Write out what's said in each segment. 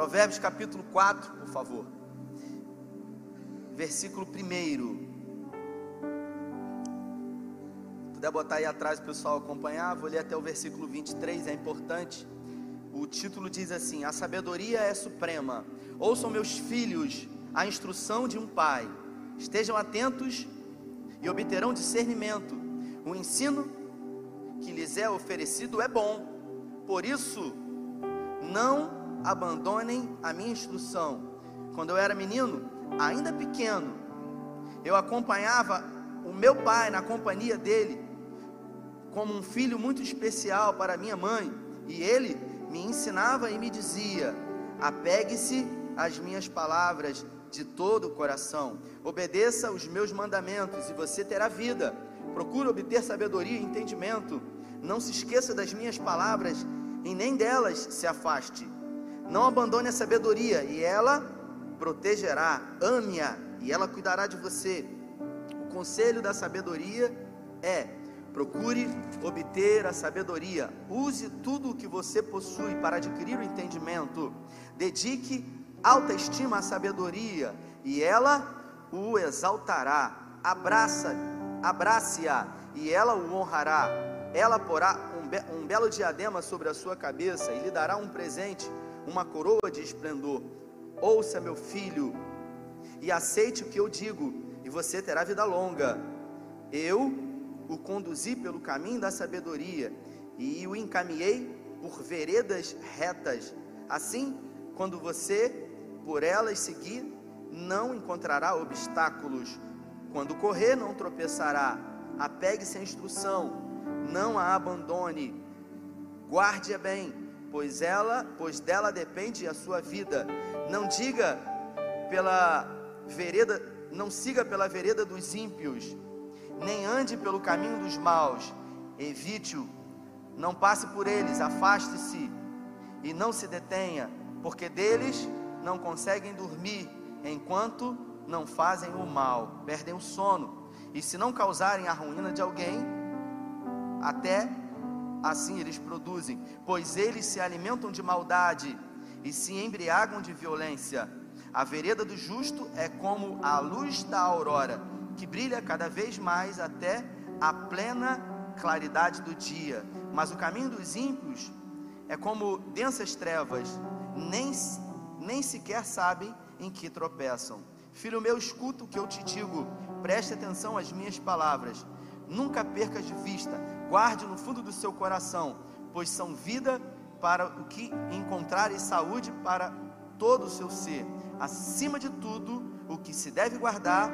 Provérbios capítulo 4, por favor. Versículo 1. puder botar aí atrás o pessoal acompanhar, vou ler até o versículo 23, é importante. O título diz assim: A sabedoria é suprema. Ouçam meus filhos a instrução de um pai. Estejam atentos e obterão discernimento. O ensino que lhes é oferecido é bom. Por isso, não abandonem a minha instrução. Quando eu era menino, ainda pequeno, eu acompanhava o meu pai na companhia dele, como um filho muito especial para minha mãe, e ele me ensinava e me dizia: apegue-se às minhas palavras de todo o coração, obedeça os meus mandamentos e você terá vida. Procure obter sabedoria e entendimento. Não se esqueça das minhas palavras e nem delas se afaste. Não abandone a sabedoria e ela protegerá. Ame-a e ela cuidará de você. O conselho da sabedoria é: procure obter a sabedoria. Use tudo o que você possui para adquirir o entendimento. Dedique alta estima à sabedoria e ela o exaltará. Abraça, abrace-a e ela o honrará. Ela porá um, be um belo diadema sobre a sua cabeça e lhe dará um presente, uma coroa de esplendor. Ouça, meu filho, e aceite o que eu digo, e você terá vida longa. Eu o conduzi pelo caminho da sabedoria e o encaminhei por veredas retas. Assim, quando você por elas seguir, não encontrará obstáculos. Quando correr, não tropeçará. Apegue-se à instrução, não a abandone. Guarde-a bem, pois ela, pois dela depende a sua vida. Não diga pela vereda, não siga pela vereda dos ímpios, nem ande pelo caminho dos maus. Evite-o, não passe por eles, afaste-se e não se detenha, porque deles não conseguem dormir enquanto não fazem o mal, perdem o sono, e se não causarem a ruína de alguém, até assim eles produzem, pois eles se alimentam de maldade e se embriagam de violência. A vereda do justo é como a luz da aurora, que brilha cada vez mais até a plena claridade do dia. Mas o caminho dos ímpios é como densas trevas, nem nem sequer sabem em que tropeçam. Filho meu, escuta o que eu te digo, preste atenção às minhas palavras. Nunca percas de vista, guarde no fundo do seu coração, pois são vida para o que encontrar e saúde para todo o seu ser. Acima de tudo, o que se deve guardar,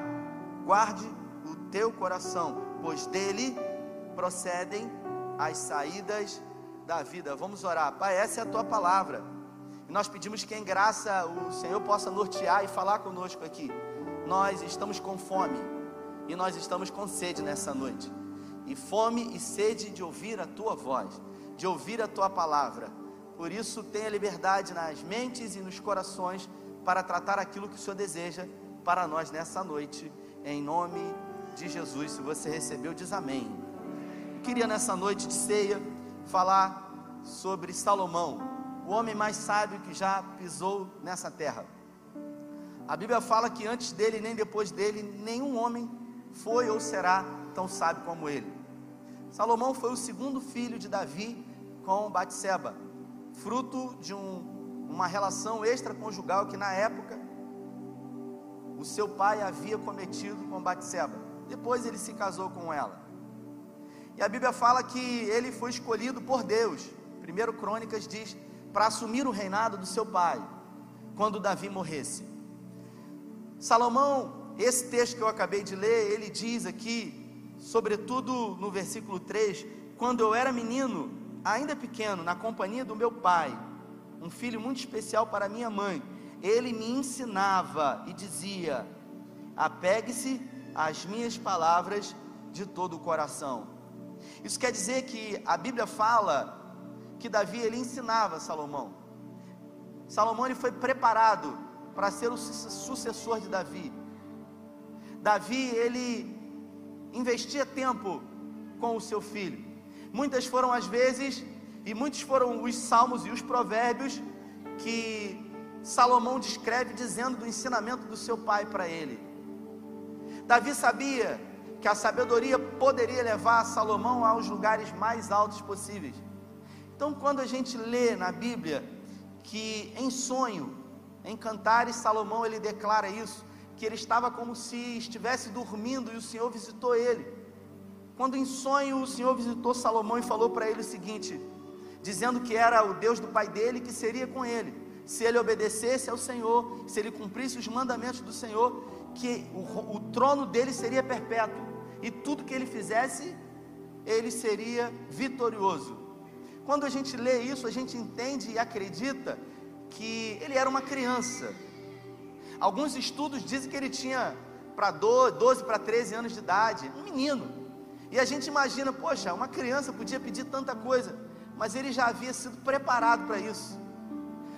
guarde o teu coração, pois dele procedem as saídas da vida. Vamos orar. Pai, essa é a tua palavra. Nós pedimos que em graça o Senhor possa nortear e falar conosco aqui. Nós estamos com fome e nós estamos com sede nessa noite. E fome e sede de ouvir a tua voz, de ouvir a tua palavra. Por isso, tenha liberdade nas mentes e nos corações para tratar aquilo que o Senhor deseja para nós nessa noite, em nome de Jesus. Se você recebeu, diz amém. Eu queria nessa noite de ceia falar sobre Salomão o homem mais sábio que já pisou nessa terra. A Bíblia fala que antes dele nem depois dele nenhum homem foi ou será tão sábio como ele. Salomão foi o segundo filho de Davi com Batseba, fruto de um, uma relação extraconjugal que na época o seu pai havia cometido com Batseba. Depois ele se casou com ela. E a Bíblia fala que ele foi escolhido por Deus. Primeiro Crônicas diz para assumir o reinado do seu pai, quando Davi morresse. Salomão, esse texto que eu acabei de ler, ele diz aqui, sobretudo no versículo 3: Quando eu era menino, ainda pequeno, na companhia do meu pai, um filho muito especial para minha mãe, ele me ensinava e dizia: apegue-se às minhas palavras de todo o coração. Isso quer dizer que a Bíblia fala que Davi ele ensinava Salomão. Salomão ele foi preparado para ser o sucessor de Davi. Davi ele investia tempo com o seu filho. Muitas foram as vezes e muitos foram os salmos e os provérbios que Salomão descreve dizendo do ensinamento do seu pai para ele. Davi sabia que a sabedoria poderia levar Salomão aos lugares mais altos possíveis. Então, quando a gente lê na Bíblia que em sonho, em Cantares, Salomão ele declara isso, que ele estava como se estivesse dormindo e o Senhor visitou ele. Quando em sonho o Senhor visitou Salomão e falou para ele o seguinte: dizendo que era o Deus do pai dele que seria com ele. Se ele obedecesse ao Senhor, se ele cumprisse os mandamentos do Senhor, que o, o trono dele seria perpétuo e tudo que ele fizesse, ele seria vitorioso. Quando a gente lê isso, a gente entende e acredita que ele era uma criança. Alguns estudos dizem que ele tinha para 12 para 13 anos de idade, um menino. E a gente imagina, poxa, uma criança podia pedir tanta coisa mas ele já havia sido preparado para isso.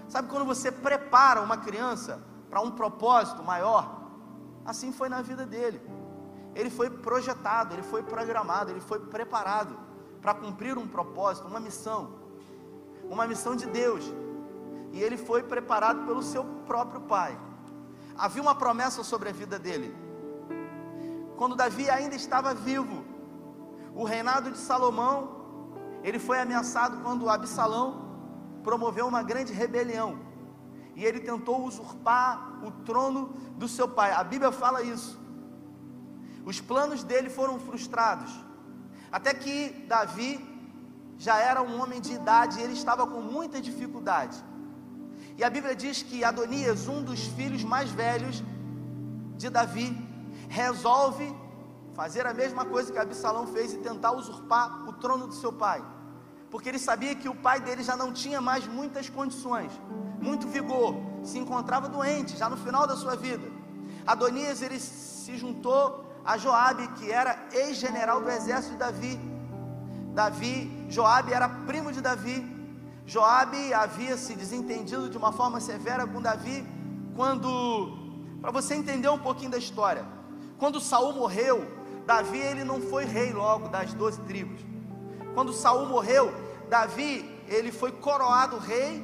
Sabe quando você prepara uma criança para um propósito maior? Assim foi na vida dele. Ele foi projetado, ele foi programado, ele foi preparado para cumprir um propósito, uma missão, uma missão de Deus. E ele foi preparado pelo seu próprio pai. Havia uma promessa sobre a vida dele. Quando Davi ainda estava vivo, o reinado de Salomão ele foi ameaçado quando Absalão promoveu uma grande rebelião. E ele tentou usurpar o trono do seu pai. A Bíblia fala isso. Os planos dele foram frustrados. Até que Davi já era um homem de idade e ele estava com muita dificuldade. E a Bíblia diz que Adonias, um dos filhos mais velhos de Davi, resolve fazer a mesma coisa que Absalão fez e tentar usurpar o trono do seu pai. Porque ele sabia que o pai dele já não tinha mais muitas condições, muito vigor, se encontrava doente já no final da sua vida. Adonias ele se juntou a Joabe, que era ex-general do exército de Davi. Davi, Joabe era primo de Davi. Joabe havia se desentendido de uma forma severa com Davi quando para você entender um pouquinho da história. Quando Saul morreu, Davi ele não foi rei logo das doze tribos. Quando Saul morreu, Davi ele foi coroado rei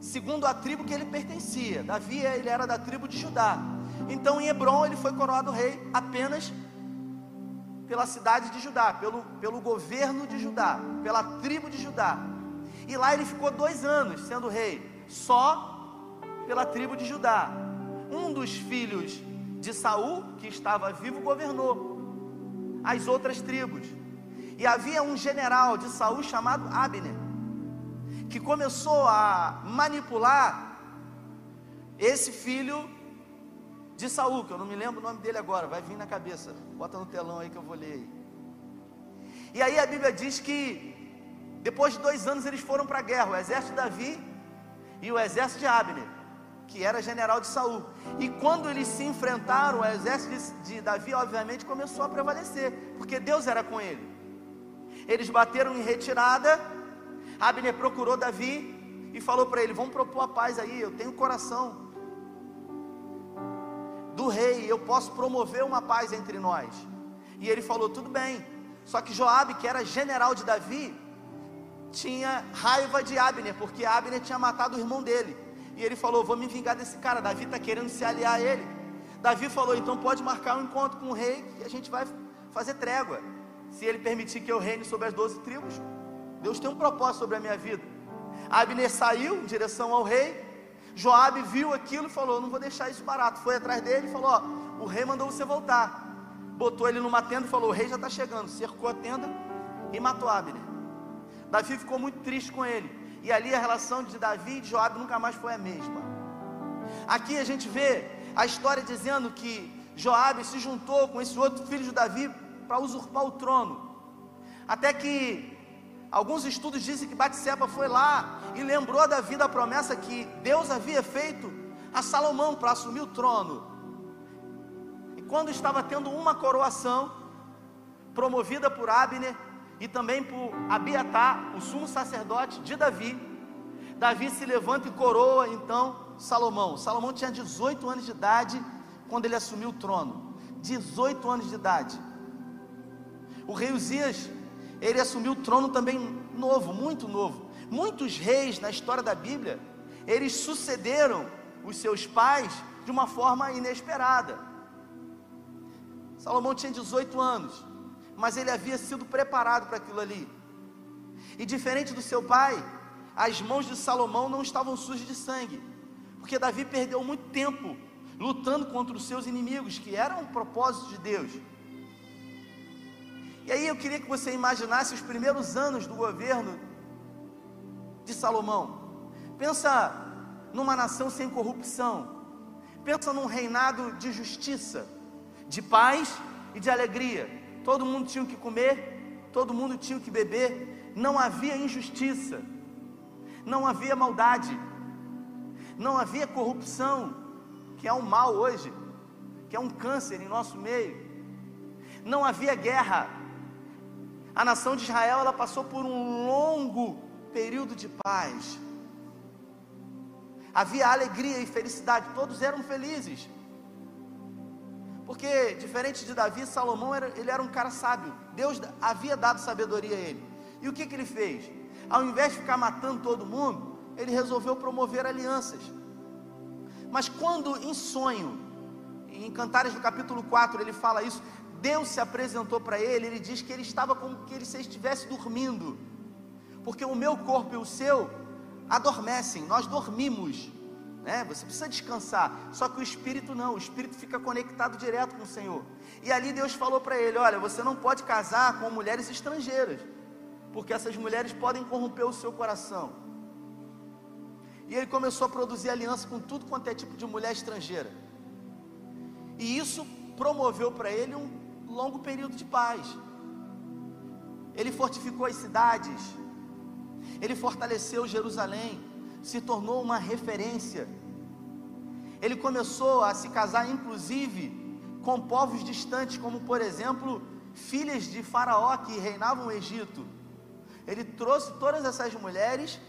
segundo a tribo que ele pertencia. Davi ele era da tribo de Judá. Então em Hebron ele foi coroado rei apenas pela cidade de Judá, pelo, pelo governo de Judá, pela tribo de Judá. E lá ele ficou dois anos sendo rei, só pela tribo de Judá. Um dos filhos de Saul, que estava vivo, governou as outras tribos. E havia um general de Saul chamado Abner, que começou a manipular esse filho de Saul, que eu não me lembro o nome dele agora, vai vir na cabeça. Bota no telão aí que eu vou ler. E aí a Bíblia diz que depois de dois anos eles foram para a guerra, o exército de Davi e o exército de Abner que era general de Saul. E quando eles se enfrentaram, o exército de Davi, obviamente, começou a prevalecer, porque Deus era com ele. Eles bateram em retirada. Abner procurou Davi e falou para ele: Vamos propor a paz aí. Eu tenho coração do rei, eu posso promover uma paz entre nós. E ele falou: Tudo bem. Só que Joabe, que era general de Davi, tinha raiva de Abner, porque Abner tinha matado o irmão dele. E ele falou: Vou me vingar desse cara. Davi está querendo se aliar a ele. Davi falou: Então pode marcar um encontro com o rei e a gente vai fazer trégua. Se ele permitir que eu reine sobre as doze tribos, Deus tem um propósito sobre a minha vida. Abner saiu em direção ao rei. Joabe viu aquilo e falou: Não vou deixar isso barato. Foi atrás dele e falou: O rei mandou você voltar. Botou ele numa tenda e falou: O rei já está chegando. Cercou a tenda e matou Abner. Davi ficou muito triste com ele. E ali a relação de Davi e de Joabe nunca mais foi a mesma. Aqui a gente vê a história dizendo que Joabe se juntou com esse outro filho de Davi para usurpar o trono. Até que alguns estudos dizem que Batseba foi lá e lembrou a Davi da promessa que Deus havia feito a Salomão para assumir o trono. E quando estava tendo uma coroação promovida por Abner, e também por Abiatar, o sumo sacerdote de Davi. Davi se levanta e coroa então Salomão. Salomão tinha 18 anos de idade quando ele assumiu o trono. 18 anos de idade. O rei Uzias, ele assumiu o trono também novo, muito novo. Muitos reis na história da Bíblia, eles sucederam os seus pais de uma forma inesperada. Salomão tinha 18 anos, mas ele havia sido preparado para aquilo ali. E diferente do seu pai, as mãos de Salomão não estavam sujas de sangue, porque Davi perdeu muito tempo lutando contra os seus inimigos, que eram um propósito de Deus. E aí eu queria que você imaginasse os primeiros anos do governo de Salomão. Pensa numa nação sem corrupção. Pensa num reinado de justiça, de paz e de alegria. Todo mundo tinha que comer, todo mundo tinha que beber, não havia injustiça, não havia maldade, não havia corrupção, que é um mal hoje, que é um câncer em nosso meio. Não havia guerra. A nação de Israel ela passou por um longo período de paz. Havia alegria e felicidade, todos eram felizes. Porque, diferente de Davi, Salomão era, ele era um cara sábio. Deus havia dado sabedoria a ele. E o que, que ele fez? Ao invés de ficar matando todo mundo, ele resolveu promover alianças. Mas quando em sonho, em Cantares do capítulo 4, ele fala isso, Deus se apresentou para ele, ele diz que ele estava como que ele se estivesse dormindo porque o meu corpo e o seu adormecem, nós dormimos, né? Você precisa descansar. Só que o espírito não, o espírito fica conectado direto com o Senhor. E ali Deus falou para ele: Olha, você não pode casar com mulheres estrangeiras, porque essas mulheres podem corromper o seu coração. E ele começou a produzir aliança com tudo quanto é tipo de mulher estrangeira. E isso promoveu para ele um longo período de paz. Ele fortificou as cidades, ele fortaleceu Jerusalém, se tornou uma referência. Ele começou a se casar, inclusive, com povos distantes, como por exemplo, filhas de Faraó que reinavam o Egito. Ele trouxe todas essas mulheres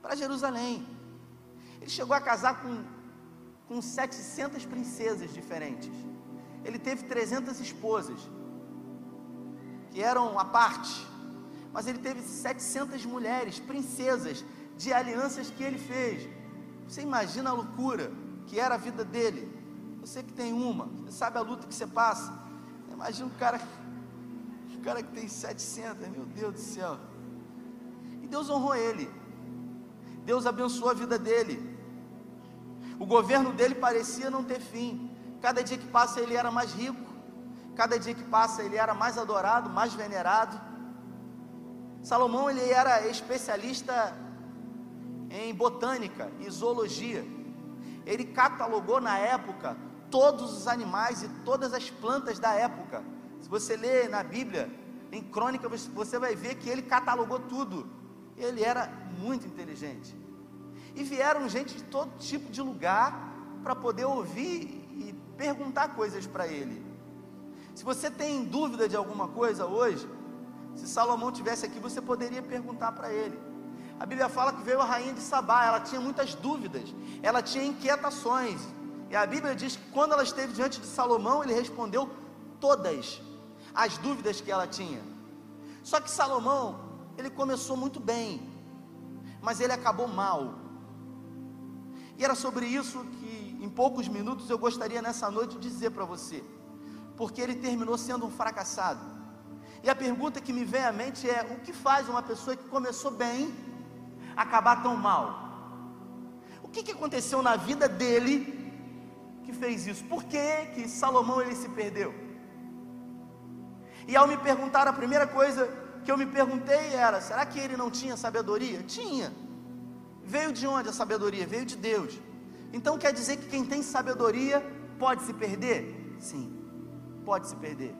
para Jerusalém. Ele chegou a casar com, com 700 princesas diferentes. Ele teve 300 esposas, que eram a parte mas ele teve 700 mulheres, princesas, de alianças que ele fez. Você imagina a loucura que era a vida dele. Você que tem uma, você sabe a luta que você passa. Imagina o cara, o cara que tem 700, meu Deus do céu. E Deus honrou ele. Deus abençoou a vida dele. O governo dele parecia não ter fim. Cada dia que passa ele era mais rico. Cada dia que passa ele era mais adorado, mais venerado. Salomão ele era especialista em botânica e zoologia. Ele catalogou na época todos os animais e todas as plantas da época. Se você ler na Bíblia, em crônica, você vai ver que ele catalogou tudo. Ele era muito inteligente. E vieram gente de todo tipo de lugar para poder ouvir e perguntar coisas para ele. Se você tem dúvida de alguma coisa hoje, se Salomão tivesse aqui, você poderia perguntar para ele. A Bíblia fala que veio a rainha de Sabá, ela tinha muitas dúvidas, ela tinha inquietações. E a Bíblia diz que quando ela esteve diante de Salomão, ele respondeu todas as dúvidas que ela tinha. Só que Salomão, ele começou muito bem, mas ele acabou mal. E era sobre isso que, em poucos minutos, eu gostaria nessa noite dizer para você, porque ele terminou sendo um fracassado. E a pergunta que me vem à mente é: o que faz uma pessoa que começou bem acabar tão mal? O que, que aconteceu na vida dele que fez isso? Por que, que Salomão ele se perdeu? E ao me perguntar, a primeira coisa que eu me perguntei era: será que ele não tinha sabedoria? Tinha. Veio de onde a sabedoria? Veio de Deus. Então quer dizer que quem tem sabedoria pode se perder? Sim, pode se perder.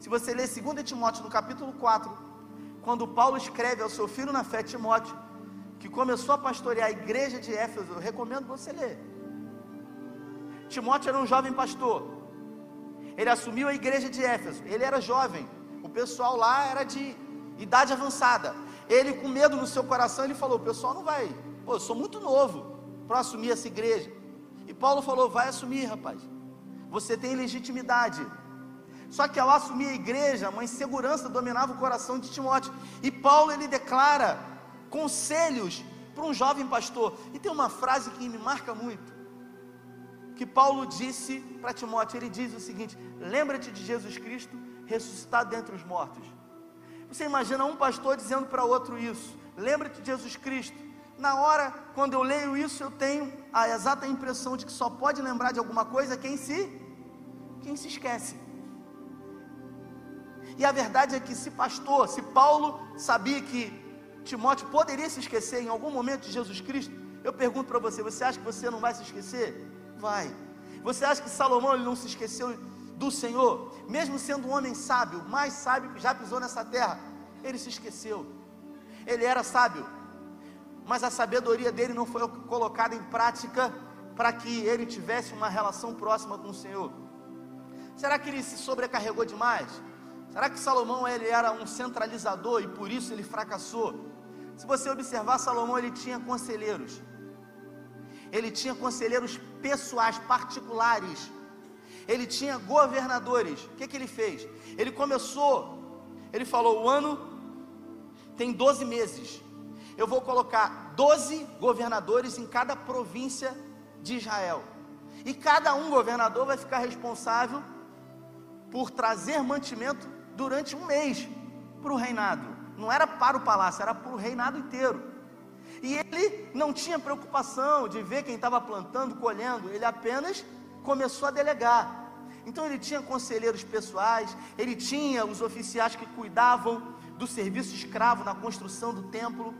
Se você ler 2 Timóteo no capítulo 4, quando Paulo escreve ao seu filho na fé, Timóteo, que começou a pastorear a igreja de Éfeso, eu recomendo você ler. Timóteo era um jovem pastor. Ele assumiu a igreja de Éfeso. Ele era jovem. O pessoal lá era de idade avançada. Ele, com medo no seu coração, ele falou: O pessoal não vai. Pô, eu sou muito novo para assumir essa igreja. E Paulo falou: Vai assumir, rapaz. Você tem legitimidade. Só que ao assumir a igreja, uma insegurança dominava o coração de Timóteo. E Paulo ele declara conselhos para um jovem pastor. E tem uma frase que me marca muito, que Paulo disse para Timóteo: ele diz o seguinte: lembra-te de Jesus Cristo ressuscitado dentre os mortos. Você imagina um pastor dizendo para outro isso: lembra-te de Jesus Cristo. Na hora, quando eu leio isso, eu tenho a exata impressão de que só pode lembrar de alguma coisa quem se quem se esquece. E a verdade é que se pastor, se Paulo sabia que Timóteo poderia se esquecer em algum momento de Jesus Cristo, eu pergunto para você, você acha que você não vai se esquecer? Vai. Você acha que Salomão ele não se esqueceu do Senhor, mesmo sendo um homem sábio, mais sábio que já pisou nessa terra, ele se esqueceu. Ele era sábio, mas a sabedoria dele não foi colocada em prática para que ele tivesse uma relação próxima com o Senhor. Será que ele se sobrecarregou demais? Será que Salomão ele era um centralizador e por isso ele fracassou? Se você observar, Salomão ele tinha conselheiros. Ele tinha conselheiros pessoais, particulares. Ele tinha governadores. O que, que ele fez? Ele começou, ele falou: o ano tem 12 meses. Eu vou colocar 12 governadores em cada província de Israel. E cada um governador vai ficar responsável por trazer mantimento durante um mês para o reinado. Não era para o palácio, era para o reinado inteiro. E ele não tinha preocupação de ver quem estava plantando, colhendo, ele apenas começou a delegar. Então ele tinha conselheiros pessoais, ele tinha os oficiais que cuidavam do serviço escravo na construção do templo.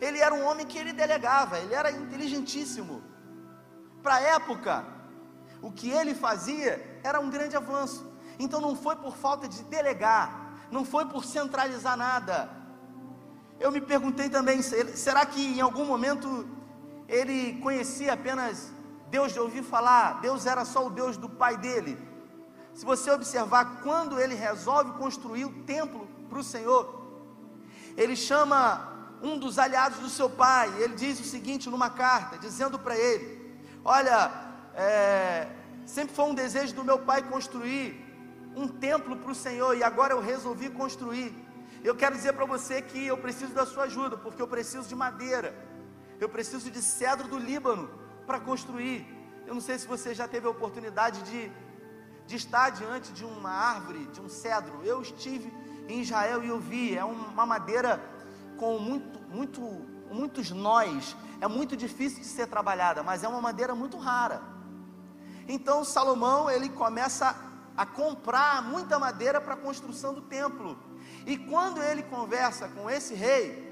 Ele era um homem que ele delegava, ele era inteligentíssimo. Para a época, o que ele fazia era um grande avanço. Então não foi por falta de delegar, não foi por centralizar nada. Eu me perguntei também, será que em algum momento ele conhecia apenas Deus de ouvir falar, Deus era só o Deus do pai dele? Se você observar, quando ele resolve construir o templo para o Senhor, ele chama um dos aliados do seu pai, ele diz o seguinte numa carta, dizendo para ele: Olha, é, sempre foi um desejo do meu pai construir um templo para o Senhor e agora eu resolvi construir. Eu quero dizer para você que eu preciso da sua ajuda, porque eu preciso de madeira, eu preciso de cedro do Líbano para construir. Eu não sei se você já teve a oportunidade de, de estar diante de uma árvore, de um cedro. Eu estive em Israel e eu vi, é uma madeira com muito, muito, muitos nós, é muito difícil de ser trabalhada, mas é uma madeira muito rara. Então Salomão ele começa a comprar muita madeira para a construção do templo. E quando ele conversa com esse rei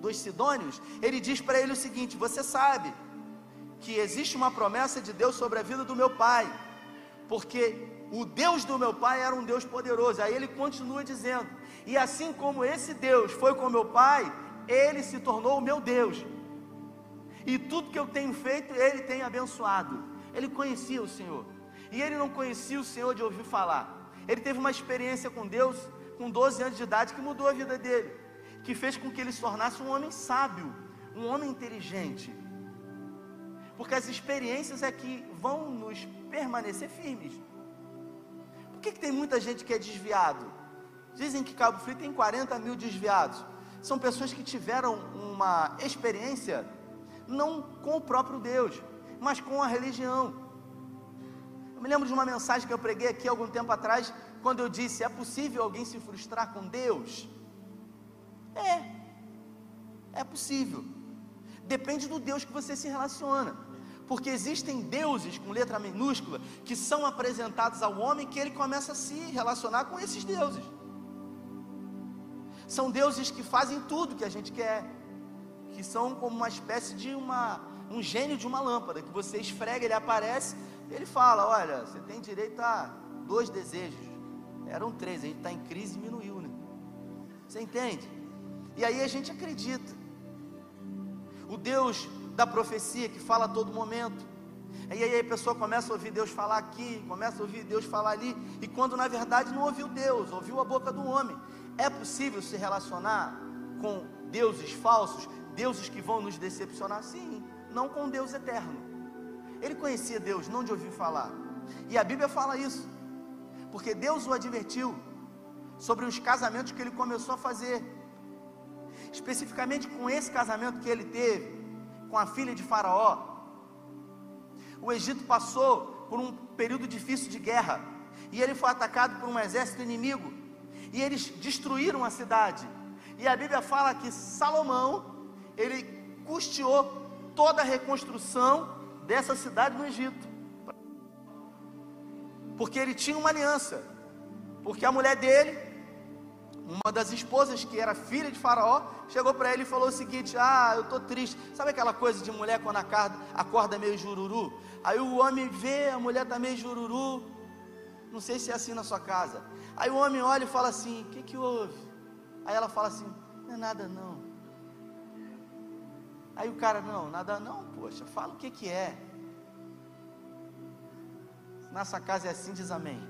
dos Sidônios, ele diz para ele o seguinte: Você sabe que existe uma promessa de Deus sobre a vida do meu pai, porque o Deus do meu pai era um Deus poderoso. Aí ele continua dizendo: E assim como esse Deus foi com meu pai, ele se tornou o meu Deus. E tudo que eu tenho feito, ele tem abençoado. Ele conhecia o Senhor. E ele não conhecia o Senhor de ouvir falar. Ele teve uma experiência com Deus com 12 anos de idade que mudou a vida dele, que fez com que ele se tornasse um homem sábio, um homem inteligente. Porque as experiências é que vão nos permanecer firmes. Por que, que tem muita gente que é desviado? Dizem que Cabo Frio tem 40 mil desviados. São pessoas que tiveram uma experiência não com o próprio Deus, mas com a religião me lembro de uma mensagem que eu preguei aqui algum tempo atrás, quando eu disse: é possível alguém se frustrar com Deus? É, é possível. Depende do Deus que você se relaciona. Porque existem deuses com letra minúscula que são apresentados ao homem que ele começa a se relacionar com esses deuses. São deuses que fazem tudo que a gente quer, que são como uma espécie de uma, um gênio de uma lâmpada, que você esfrega, ele aparece, ele fala: Olha, você tem direito a dois desejos. Eram três, a gente está em crise diminuiu, né? Você entende? E aí a gente acredita. O Deus da profecia que fala a todo momento. E aí a pessoa começa a ouvir Deus falar aqui, começa a ouvir Deus falar ali, e quando na verdade não ouviu Deus, ouviu a boca do homem. É possível se relacionar com deuses falsos, deuses que vão nos decepcionar? Sim, não com Deus eterno. Ele conhecia Deus, não de ouvir falar. E a Bíblia fala isso, porque Deus o advertiu sobre os casamentos que ele começou a fazer. especificamente com esse casamento que ele teve com a filha de Faraó. O Egito passou por um período difícil de guerra e ele foi atacado por um exército inimigo e eles destruíram a cidade. E a Bíblia fala que Salomão ele custeou toda a reconstrução dessa cidade no Egito. Porque ele tinha uma aliança. Porque a mulher dele, uma das esposas que era filha de Faraó, chegou para ele e falou o seguinte: Ah, eu estou triste. Sabe aquela coisa de mulher quando acorda, acorda meio jururu? Aí o homem vê, a mulher está meio jururu. Não sei se é assim na sua casa. Aí o homem olha e fala assim: O que, que houve? Aí ela fala assim: Não é nada não. Aí o cara: Não, nada não, poxa, fala o que, que é. Nossa casa é assim, diz amém.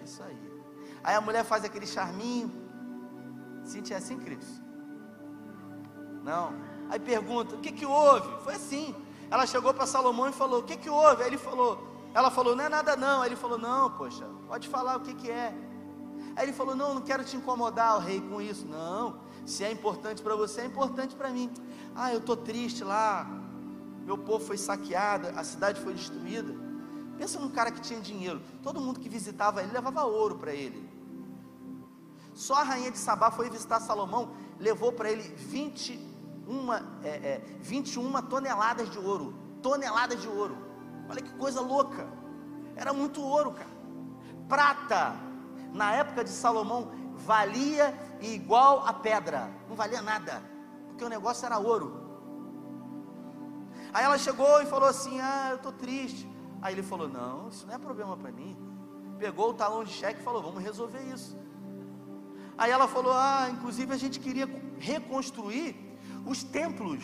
É isso aí. Aí a mulher faz aquele charminho. Cintia é assim, Cris? Não. Aí pergunta: o que que houve? Foi assim. Ela chegou para Salomão e falou: o que que houve? Aí ele falou: ela falou: não é nada não. Aí ele falou: não, poxa, pode falar o que que é. Aí ele falou: não, não quero te incomodar, o rei, com isso. Não, se é importante para você, é importante para mim. Ah, eu estou triste lá. Meu povo foi saqueado, a cidade foi destruída. Pensa num cara que tinha dinheiro. Todo mundo que visitava ele levava ouro para ele. Só a rainha de Sabá foi visitar Salomão, levou para ele 21, é, é, 21 toneladas de ouro. Toneladas de ouro. Olha que coisa louca. Era muito ouro, cara. Prata, na época de Salomão, valia igual a pedra. Não valia nada. Porque o negócio era ouro. Aí ela chegou e falou assim: Ah, eu estou triste. Aí ele falou: Não, isso não é problema para mim. Pegou o talão de cheque e falou: Vamos resolver isso. Aí ela falou: Ah, inclusive a gente queria reconstruir os templos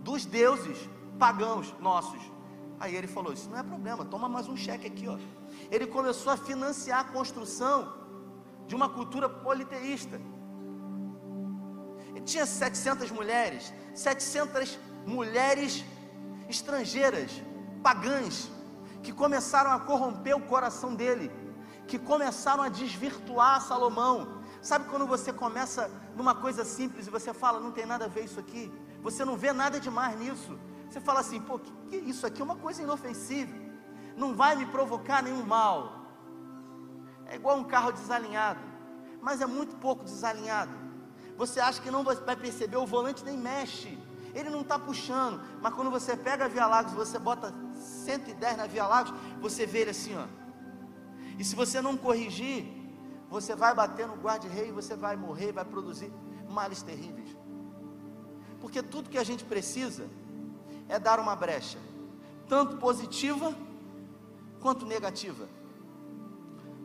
dos deuses pagãos nossos. Aí ele falou: Isso não é problema, toma mais um cheque aqui, ó. Ele começou a financiar a construção de uma cultura politeísta. Tinha 700 mulheres, 700 mulheres estrangeiras, pagãs, que começaram a corromper o coração dele, que começaram a desvirtuar Salomão. Sabe quando você começa numa coisa simples e você fala, não tem nada a ver isso aqui, você não vê nada demais nisso. Você fala assim, pô, que, que isso aqui é uma coisa inofensiva, não vai me provocar nenhum mal. É igual um carro desalinhado, mas é muito pouco desalinhado. Você acha que não vai perceber, o volante nem mexe, ele não está puxando, mas quando você pega a Via Lagos, você bota 110 na Via Lagos, você vê ele assim, ó. E se você não corrigir, você vai bater no guarda-rei, você vai morrer, vai produzir males terríveis. Porque tudo que a gente precisa é dar uma brecha, tanto positiva quanto negativa.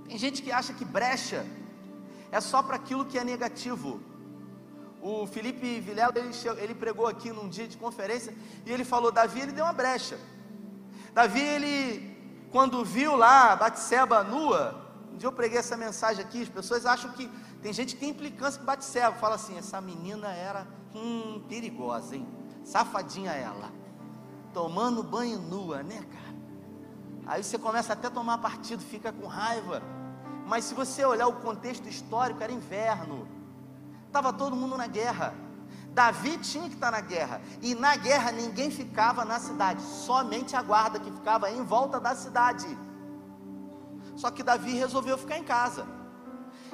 Tem gente que acha que brecha é só para aquilo que é negativo. O Felipe Vilela, ele, ele pregou aqui num dia de conferência e ele falou: Davi, ele deu uma brecha. Davi, ele, quando viu lá Batseba nua, um dia eu preguei essa mensagem aqui, as pessoas acham que, tem gente que tem implicância com Batseba, fala assim, essa menina era, hum, perigosa, hein, safadinha ela, tomando banho nua, né, cara, aí você começa até a tomar partido, fica com raiva, mas se você olhar o contexto histórico, era inverno, estava todo mundo na guerra, Davi tinha que estar na guerra, e na guerra ninguém ficava na cidade, somente a guarda que ficava em volta da cidade. Só que Davi resolveu ficar em casa.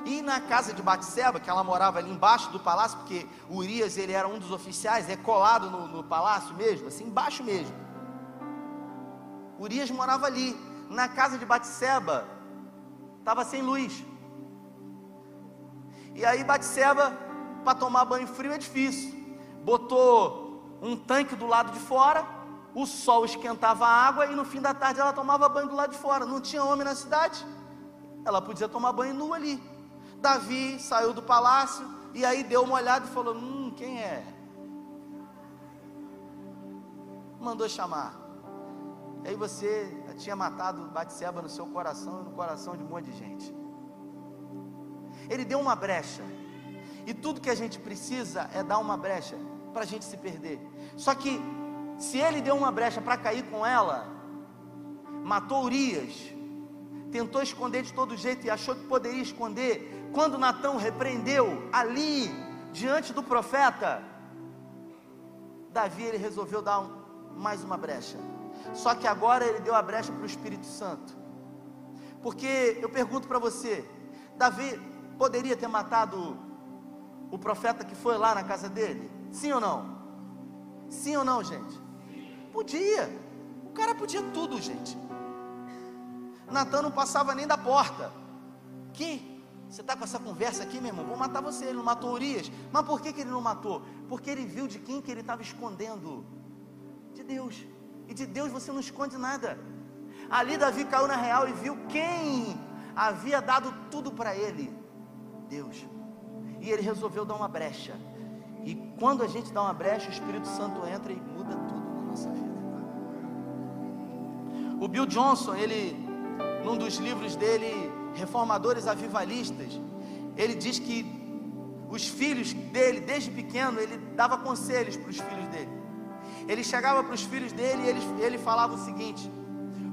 E na casa de Batseba, que ela morava ali embaixo do palácio, porque Urias ele era um dos oficiais, é colado no, no palácio mesmo, assim embaixo mesmo. Urias morava ali. Na casa de Batseba estava sem luz. E aí Batseba para tomar banho frio é difícil. Botou um tanque do lado de fora, o sol esquentava a água e no fim da tarde ela tomava banho do lado de fora. Não tinha homem na cidade, ela podia tomar banho nu ali. Davi saiu do palácio e aí deu uma olhada e falou: Hum, quem é? Mandou chamar. E aí você tinha matado Batseba no seu coração e no coração de um monte de gente. Ele deu uma brecha. E tudo que a gente precisa é dar uma brecha para a gente se perder. Só que se ele deu uma brecha para cair com ela, matou Urias, tentou esconder de todo jeito e achou que poderia esconder. Quando Natão repreendeu ali, diante do profeta, Davi ele resolveu dar um, mais uma brecha. Só que agora ele deu a brecha para o Espírito Santo. Porque eu pergunto para você, Davi poderia ter matado o profeta que foi lá na casa dele? Sim ou não? Sim ou não, gente? Podia. O cara podia tudo, gente. Natan não passava nem da porta. Que? Você está com essa conversa aqui, meu irmão? Vou matar você. Ele não matou Urias. Mas por que, que ele não matou? Porque ele viu de quem que ele estava escondendo. De Deus. E de Deus você não esconde nada. Ali Davi caiu na real e viu quem havia dado tudo para ele. Deus. Ele resolveu dar uma brecha. E quando a gente dá uma brecha, o Espírito Santo entra e muda tudo na nossa vida. O Bill Johnson, ele, num dos livros dele, Reformadores Avivalistas, ele diz que os filhos dele, desde pequeno, ele dava conselhos para os filhos dele. Ele chegava para os filhos dele e ele, ele falava o seguinte: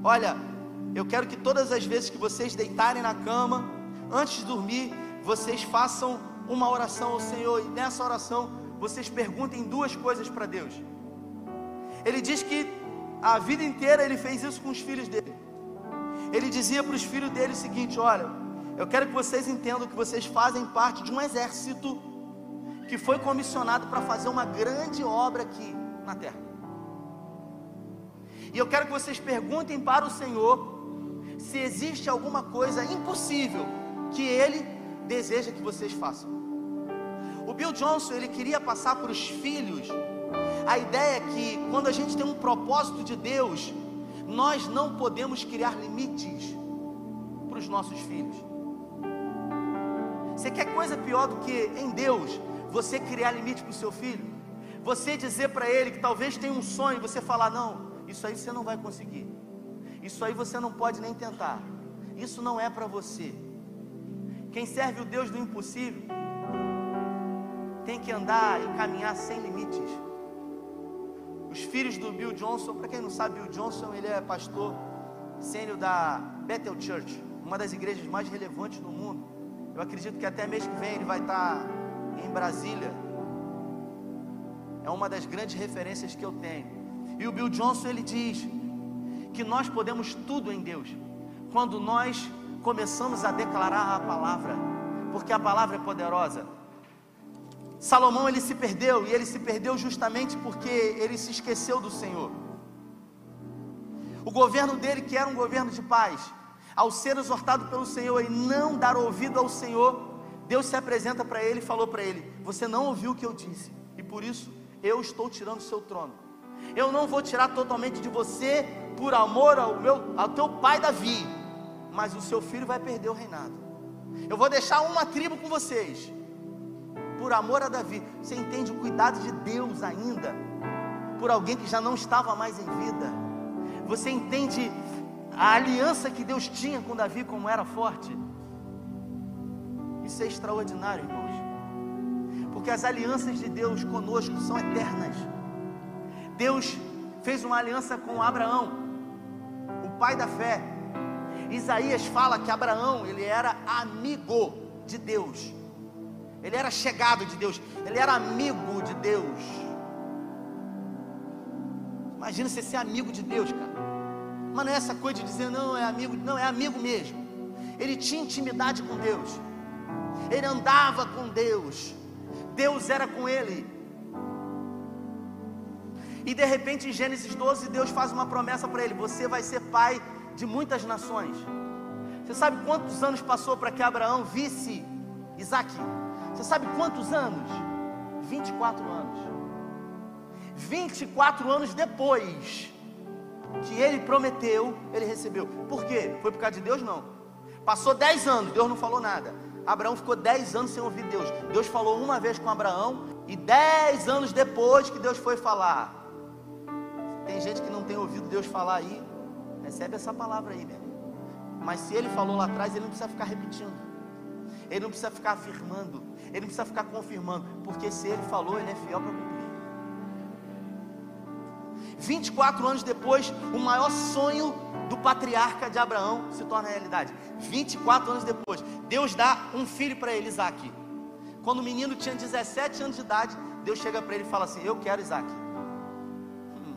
Olha, eu quero que todas as vezes que vocês deitarem na cama, antes de dormir, vocês façam uma oração ao Senhor e nessa oração vocês perguntem duas coisas para Deus. Ele diz que a vida inteira ele fez isso com os filhos dele. Ele dizia para os filhos dele o seguinte: Olha, eu quero que vocês entendam que vocês fazem parte de um exército que foi comissionado para fazer uma grande obra aqui na terra. E eu quero que vocês perguntem para o Senhor se existe alguma coisa impossível que Ele deseja que vocês façam. O Bill Johnson ele queria passar para os filhos a ideia que quando a gente tem um propósito de Deus, nós não podemos criar limites para os nossos filhos. Você quer coisa pior do que em Deus você criar limite para o seu filho? Você dizer para ele que talvez tenha um sonho, você falar: não, isso aí você não vai conseguir, isso aí você não pode nem tentar, isso não é para você. Quem serve o Deus do impossível tem que andar e caminhar sem limites. Os filhos do Bill Johnson, para quem não sabe, Bill Johnson ele é pastor sênior da Bethel Church, uma das igrejas mais relevantes do mundo. Eu acredito que até mês que vem ele vai estar em Brasília. É uma das grandes referências que eu tenho. E o Bill Johnson ele diz que nós podemos tudo em Deus quando nós começamos a declarar a palavra, porque a palavra é poderosa. Salomão ele se perdeu e ele se perdeu justamente porque ele se esqueceu do Senhor. O governo dele, que era um governo de paz, ao ser exortado pelo Senhor e não dar ouvido ao Senhor, Deus se apresenta para ele e falou para ele: Você não ouviu o que eu disse, e por isso eu estou tirando o seu trono. Eu não vou tirar totalmente de você por amor ao, meu, ao teu pai Davi, mas o seu filho vai perder o reinado. Eu vou deixar uma tribo com vocês, por amor a Davi. Você entende o cuidado de Deus ainda, por alguém que já não estava mais em vida. Você entende a aliança que Deus tinha com Davi, como era forte. Isso é extraordinário, irmãos, porque as alianças de Deus conosco são eternas. Deus fez uma aliança com Abraão, o pai da fé, Isaías fala que Abraão, ele era amigo de Deus. Ele era chegado de Deus, ele era amigo de Deus. Imagina você ser amigo de Deus, cara. Mas não é essa coisa de dizer, não, é amigo, não, é amigo mesmo. Ele tinha intimidade com Deus, ele andava com Deus, Deus era com ele. E de repente em Gênesis 12, Deus faz uma promessa para ele: Você vai ser pai de muitas nações. Você sabe quantos anos passou para que Abraão visse Isaac? Você sabe quantos anos? 24 anos. 24 anos depois que ele prometeu, ele recebeu. Por quê? Foi por causa de Deus? Não. Passou 10 anos, Deus não falou nada. Abraão ficou 10 anos sem ouvir Deus. Deus falou uma vez com Abraão, e 10 anos depois que Deus foi falar. Tem gente que não tem ouvido Deus falar aí, Recebe essa palavra aí, meu. Mas se ele falou lá atrás, ele não precisa ficar repetindo. Ele não precisa ficar afirmando. Ele não precisa ficar confirmando. Porque se ele falou, ele é fiel para cumprir. 24 anos depois, o maior sonho do patriarca de Abraão se torna realidade. 24 anos depois, Deus dá um filho para ele, Isaac. Quando o menino tinha 17 anos de idade, Deus chega para ele e fala assim: Eu quero Isaac. Hum,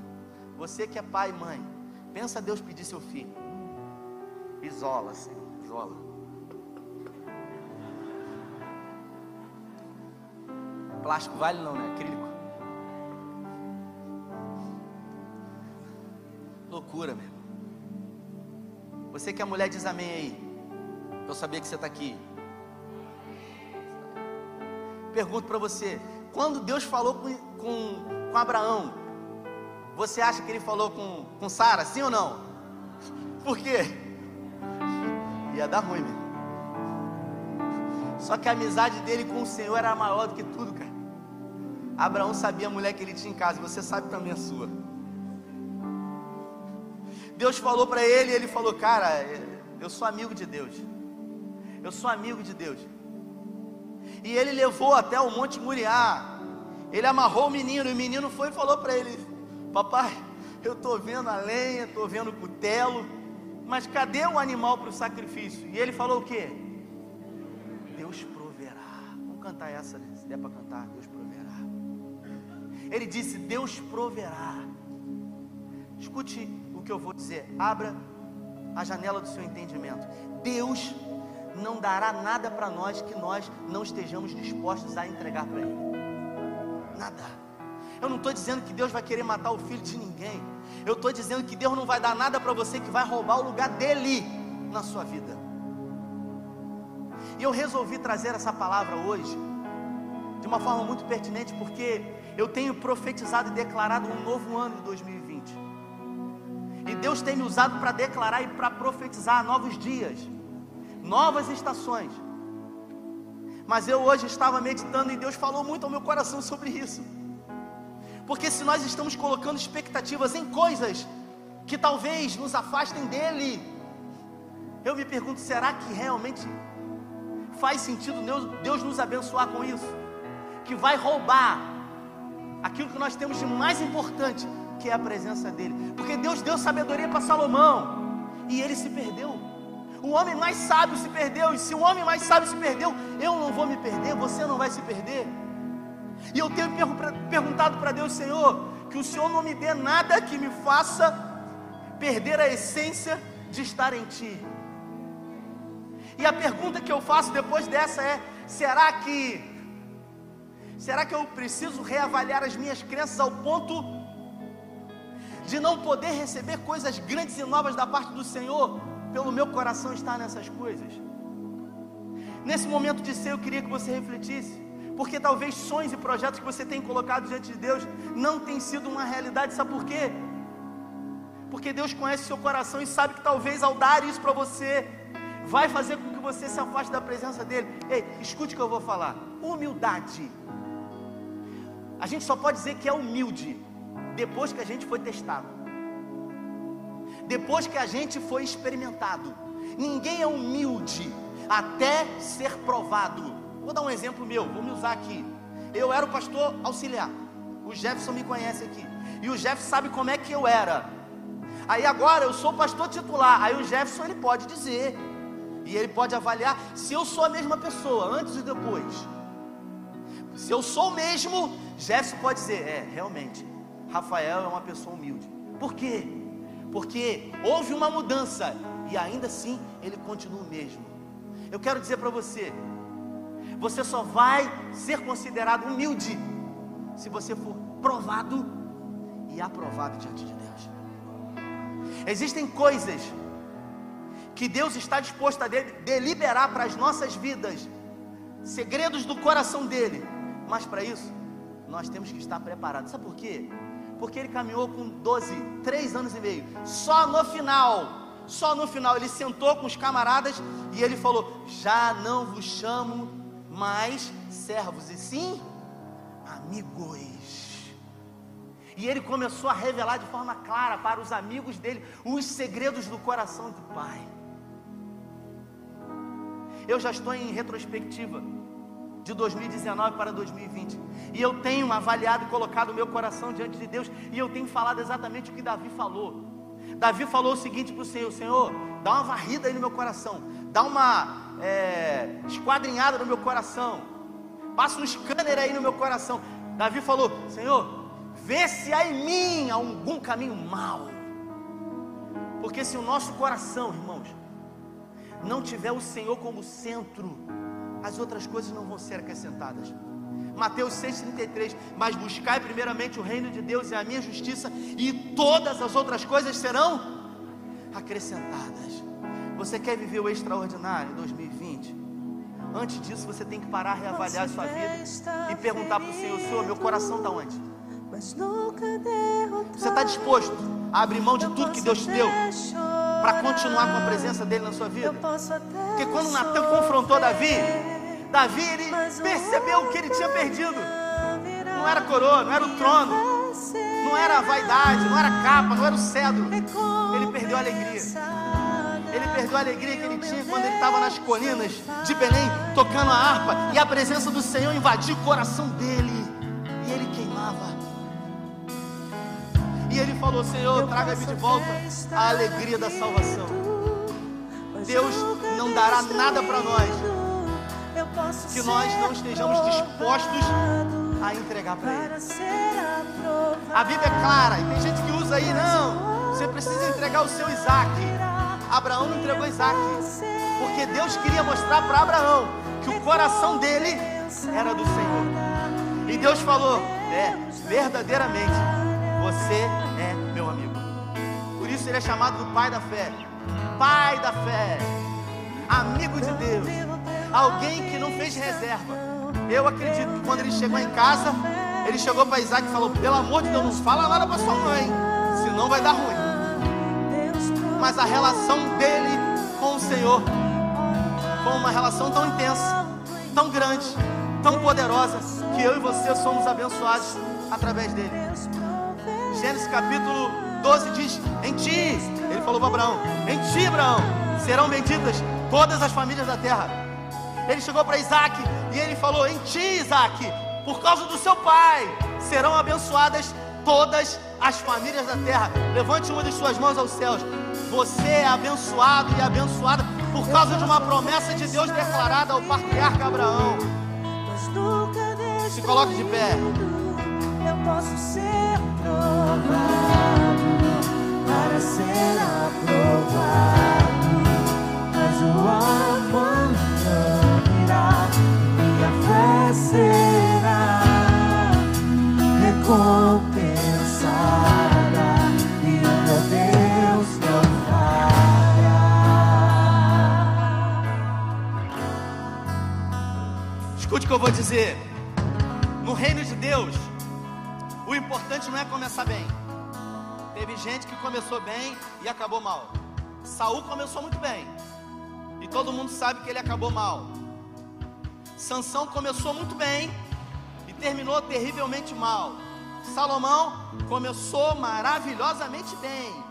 você que é pai e mãe, pensa Deus pedir seu filho. Isola, Senhor, isola. Plástico vale não, né? Acrílico. Loucura, meu. Você que é mulher diz amém aí. Eu sabia que você está aqui. Pergunto para você: quando Deus falou com, com, com, Abraão, você acha que ele falou com, com Sara, sim ou não? Por quê? Ia dar ruim, meu. Só que a amizade dele com o Senhor era maior do que tudo, cara. Abraão sabia a mulher que ele tinha em casa, você sabe também a sua. Deus falou para ele, e ele falou: Cara, eu sou amigo de Deus. Eu sou amigo de Deus. E ele levou até o Monte Muriá. Ele amarrou o menino. E o menino foi e falou para ele: Papai, eu estou vendo a lenha, estou vendo o cutelo. Mas cadê o animal para o sacrifício? E ele falou o quê? Deus proverá. Vamos cantar essa, né? se der para cantar. Deus proverá. Ele disse: Deus proverá. Escute o que eu vou dizer. Abra a janela do seu entendimento. Deus não dará nada para nós que nós não estejamos dispostos a entregar para Ele. Nada. Eu não estou dizendo que Deus vai querer matar o filho de ninguém. Eu estou dizendo que Deus não vai dar nada para você que vai roubar o lugar dele na sua vida. E eu resolvi trazer essa palavra hoje de uma forma muito pertinente, porque eu tenho profetizado e declarado um novo ano de 2020. E Deus tem me usado para declarar e para profetizar novos dias novas estações. Mas eu hoje estava meditando e Deus falou muito ao meu coração sobre isso. Porque se nós estamos colocando expectativas em coisas que talvez nos afastem dele, eu me pergunto: será que realmente faz sentido Deus nos abençoar com isso? Que vai roubar aquilo que nós temos de mais importante, que é a presença dele. Porque Deus deu sabedoria para Salomão e ele se perdeu. O homem mais sábio se perdeu, e se o homem mais sábio se perdeu, eu não vou me perder, você não vai se perder. E eu tenho perguntado para Deus, Senhor, que o Senhor não me dê nada que me faça perder a essência de estar em Ti. E a pergunta que eu faço depois dessa é: será que será que eu preciso reavaliar as minhas crenças ao ponto de não poder receber coisas grandes e novas da parte do Senhor? pelo meu coração estar nessas coisas. Nesse momento de ser, eu queria que você refletisse, porque talvez sonhos e projetos que você tem colocado diante de Deus não tenham sido uma realidade, sabe por quê? Porque Deus conhece seu coração e sabe que talvez ao dar isso para você, vai fazer com que você se afaste da presença dEle. Ei, escute o que eu vou falar: humildade. A gente só pode dizer que é humilde depois que a gente foi testado depois que a gente foi experimentado. Ninguém é humilde até ser provado. Vou dar um exemplo meu, vou me usar aqui. Eu era o pastor auxiliar. O Jefferson me conhece aqui. E o Jefferson sabe como é que eu era. Aí agora eu sou pastor titular. Aí o Jefferson ele pode dizer. E ele pode avaliar se eu sou a mesma pessoa, antes e depois. Se eu sou o mesmo, Jefferson pode dizer: é, realmente, Rafael é uma pessoa humilde. Por quê? porque houve uma mudança e ainda assim ele continua o mesmo. Eu quero dizer para você, você só vai ser considerado humilde se você for provado e aprovado diante de Deus. Existem coisas que Deus está disposto a deliberar para as nossas vidas, segredos do coração dele, mas para isso nós temos que estar preparados. Sabe por quê? porque ele caminhou com 12, 3 anos e meio. Só no final, só no final, ele sentou com os camaradas e ele falou: Já não vos chamo mais servos, e sim amigos. E ele começou a revelar de forma clara para os amigos dele os segredos do coração do Pai. Eu já estou em retrospectiva de 2019 para 2020. E eu tenho avaliado e colocado o meu coração diante de Deus. E eu tenho falado exatamente o que Davi falou. Davi falou o seguinte para o Senhor: Senhor, dá uma varrida aí no meu coração, dá uma é, esquadrinhada no meu coração, Passa um scanner aí no meu coração. Davi falou: Senhor, vê se há em mim algum caminho mau. Porque se o nosso coração, irmãos, não tiver o Senhor como centro, as outras coisas não vão ser acrescentadas. Mateus 6,33. Mas buscai primeiramente o reino de Deus e a minha justiça, e todas as outras coisas serão acrescentadas. Você quer viver o extraordinário em 2020? Antes disso, você tem que parar, reavaliar a sua vida e perguntar para o Senhor: Senhor, meu coração está onde? Você está disposto a abrir mão de tudo que Deus te deu para continuar com a presença dele na sua vida? Porque quando Natan confrontou Davi, Davi ele percebeu o que ele tinha perdido. Não era coroa, não era o trono, não era a vaidade, não era a capa, não era o cedro. Ele perdeu a alegria. Ele perdeu a alegria que ele tinha quando ele estava nas colinas de Belém, tocando a harpa, e a presença do Senhor invadiu o coração dele, e ele queimava. E ele falou: Senhor, traga-me de volta a alegria da salvação. Deus não dará nada para nós que nós não estejamos dispostos a entregar para Ele. A Bíblia é clara, e tem gente que usa aí, não, você precisa entregar o seu Isaac. Abraão não entregou Isaac, porque Deus queria mostrar para Abraão que o coração dele era do Senhor. E Deus falou: É, verdadeiramente, você é meu amigo. Por isso ele é chamado do pai da fé. Pai da fé, amigo de Deus alguém que não fez reserva. Eu acredito que quando ele chegou em casa, ele chegou para Isaac e falou: Pelo amor de Deus, não fala nada para sua mãe, senão vai dar ruim. Mas a relação dele com o Senhor foi uma relação tão intensa, tão grande, tão poderosa, que eu e você somos abençoados através dele. Gênesis capítulo 12 diz: Em ti, ele falou para Abraão: Em ti, Abraão, serão benditas todas as famílias da terra. Ele chegou para Isaac e ele falou: Em ti, Isaac, por causa do seu pai, serão abençoadas todas as famílias da terra. Levante uma de suas mãos aos céus. Você é abençoado e abençoada por causa de uma promessa de Deus declarada ao patriarca Abraão. Se coloque de pé. Eu posso ser provado para ser aprovado, mas o amor será recompensada e Escute o que eu vou dizer. No reino de Deus, o importante não é começar bem. Teve gente que começou bem e acabou mal. Saul começou muito bem. E todo mundo sabe que ele acabou mal. Sansão começou muito bem e terminou terrivelmente mal. Salomão começou maravilhosamente bem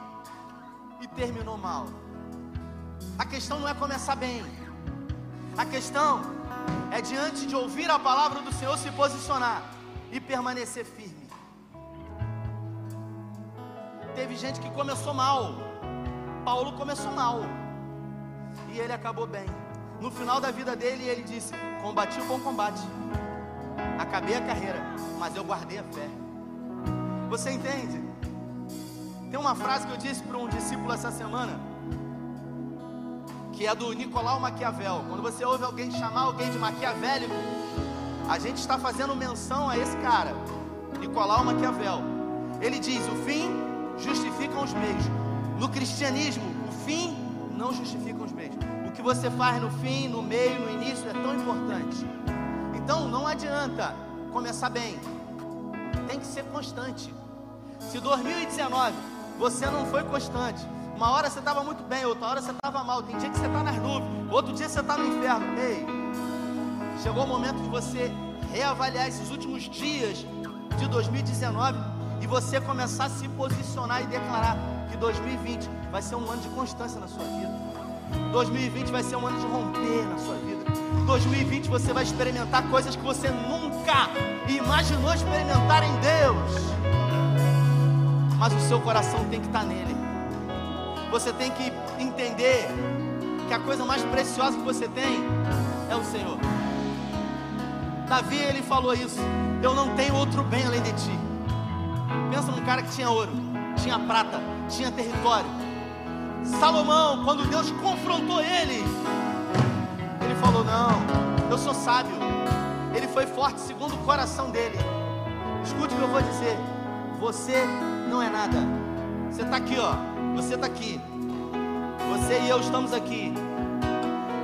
e terminou mal. A questão não é começar bem. A questão é diante de ouvir a palavra do Senhor se posicionar e permanecer firme. Teve gente que começou mal. Paulo começou mal e ele acabou bem. No final da vida dele, ele disse: Combati o bom combate, acabei a carreira, mas eu guardei a fé. Você entende? Tem uma frase que eu disse para um discípulo essa semana, que é do Nicolau Maquiavel. Quando você ouve alguém chamar alguém de maquiavélico, a gente está fazendo menção a esse cara, Nicolau Maquiavel. Ele diz: o fim justifica os meios. No cristianismo, o fim não justifica os meios que você faz no fim, no meio, no início é tão importante. Então não adianta começar bem, tem que ser constante. Se 2019 você não foi constante, uma hora você estava muito bem, outra hora você estava mal, tem dia que você está nas nuvens, outro dia você está no inferno. Ei, chegou o momento de você reavaliar esses últimos dias de 2019 e você começar a se posicionar e declarar que 2020 vai ser um ano de constância na sua vida. 2020 vai ser um ano de romper na sua vida. 2020 você vai experimentar coisas que você nunca imaginou experimentar em Deus. Mas o seu coração tem que estar nele. Você tem que entender que a coisa mais preciosa que você tem é o Senhor. Davi ele falou isso: Eu não tenho outro bem além de ti. Pensa num cara que tinha ouro, tinha prata, tinha território. Salomão, quando Deus confrontou ele, ele falou: Não, eu sou sábio. Ele foi forte segundo o coração dele. Escute o que eu vou dizer. Você não é nada. Você está aqui, ó. Você está aqui. Você e eu estamos aqui.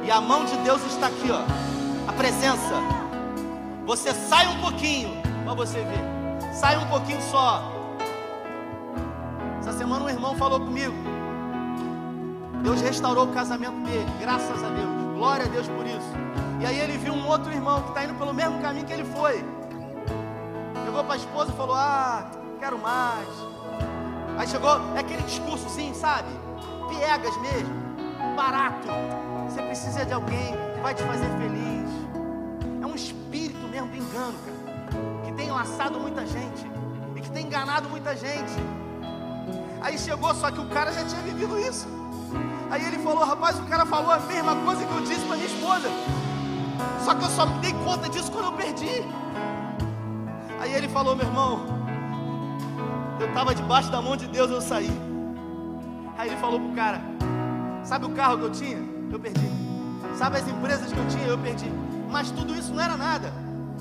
E a mão de Deus está aqui, ó. A presença. Você sai um pouquinho para você ver. Sai um pouquinho só. Essa semana um irmão falou comigo. Deus restaurou o casamento dele, graças a Deus. Glória a Deus por isso. E aí ele viu um outro irmão que está indo pelo mesmo caminho que ele foi. Chegou para a esposa e falou: Ah, quero mais. Aí chegou, é aquele discurso sim, sabe? Piegas mesmo, barato. Você precisa de alguém que vai te fazer feliz. É um espírito mesmo de engano, cara. Que tem laçado muita gente. E que tem enganado muita gente. Aí chegou, só que o cara já tinha vivido isso. Aí ele falou, rapaz, o cara falou a mesma coisa que eu disse para minha esposa. Só que eu só me dei conta disso quando eu perdi. Aí ele falou, meu irmão, eu estava debaixo da mão de Deus, eu saí. Aí ele falou pro cara, sabe o carro que eu tinha? Eu perdi. Sabe as empresas que eu tinha? Eu perdi. Mas tudo isso não era nada.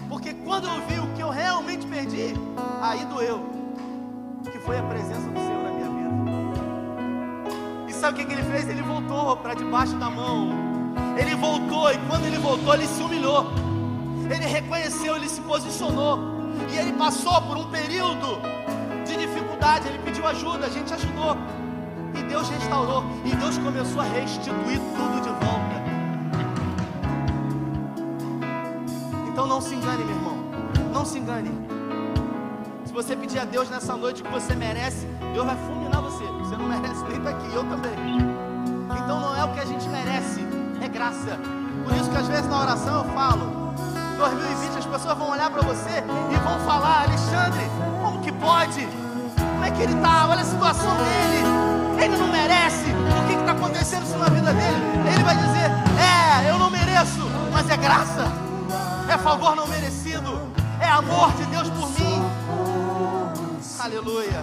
Porque quando eu vi o que eu realmente perdi, aí doeu. Que foi a presença do Senhor na minha vida. E sabe o que, que ele fez? Ele voltou para debaixo da mão. Ele voltou e quando ele voltou, ele se humilhou. Ele reconheceu, ele se posicionou. E ele passou por um período Ele pediu ajuda, a gente ajudou. E Deus restaurou. E Deus começou a restituir tudo de volta. Então não se engane, meu irmão. Não se engane. Se você pedir a Deus nessa noite o que você merece, Deus vai fulminar você. Você não merece nem estar aqui, eu também. Então não é o que a gente merece, é graça. Por isso que às vezes na oração eu falo. 2020 as pessoas vão olhar para você e vão falar, Alexandre, como que pode? Como é que ele está? Olha a situação dele. Ele não merece. O que está acontecendo na vida dele? Ele vai dizer, é, eu não mereço, mas é graça. É favor não merecido. É amor de Deus por mim. Aleluia.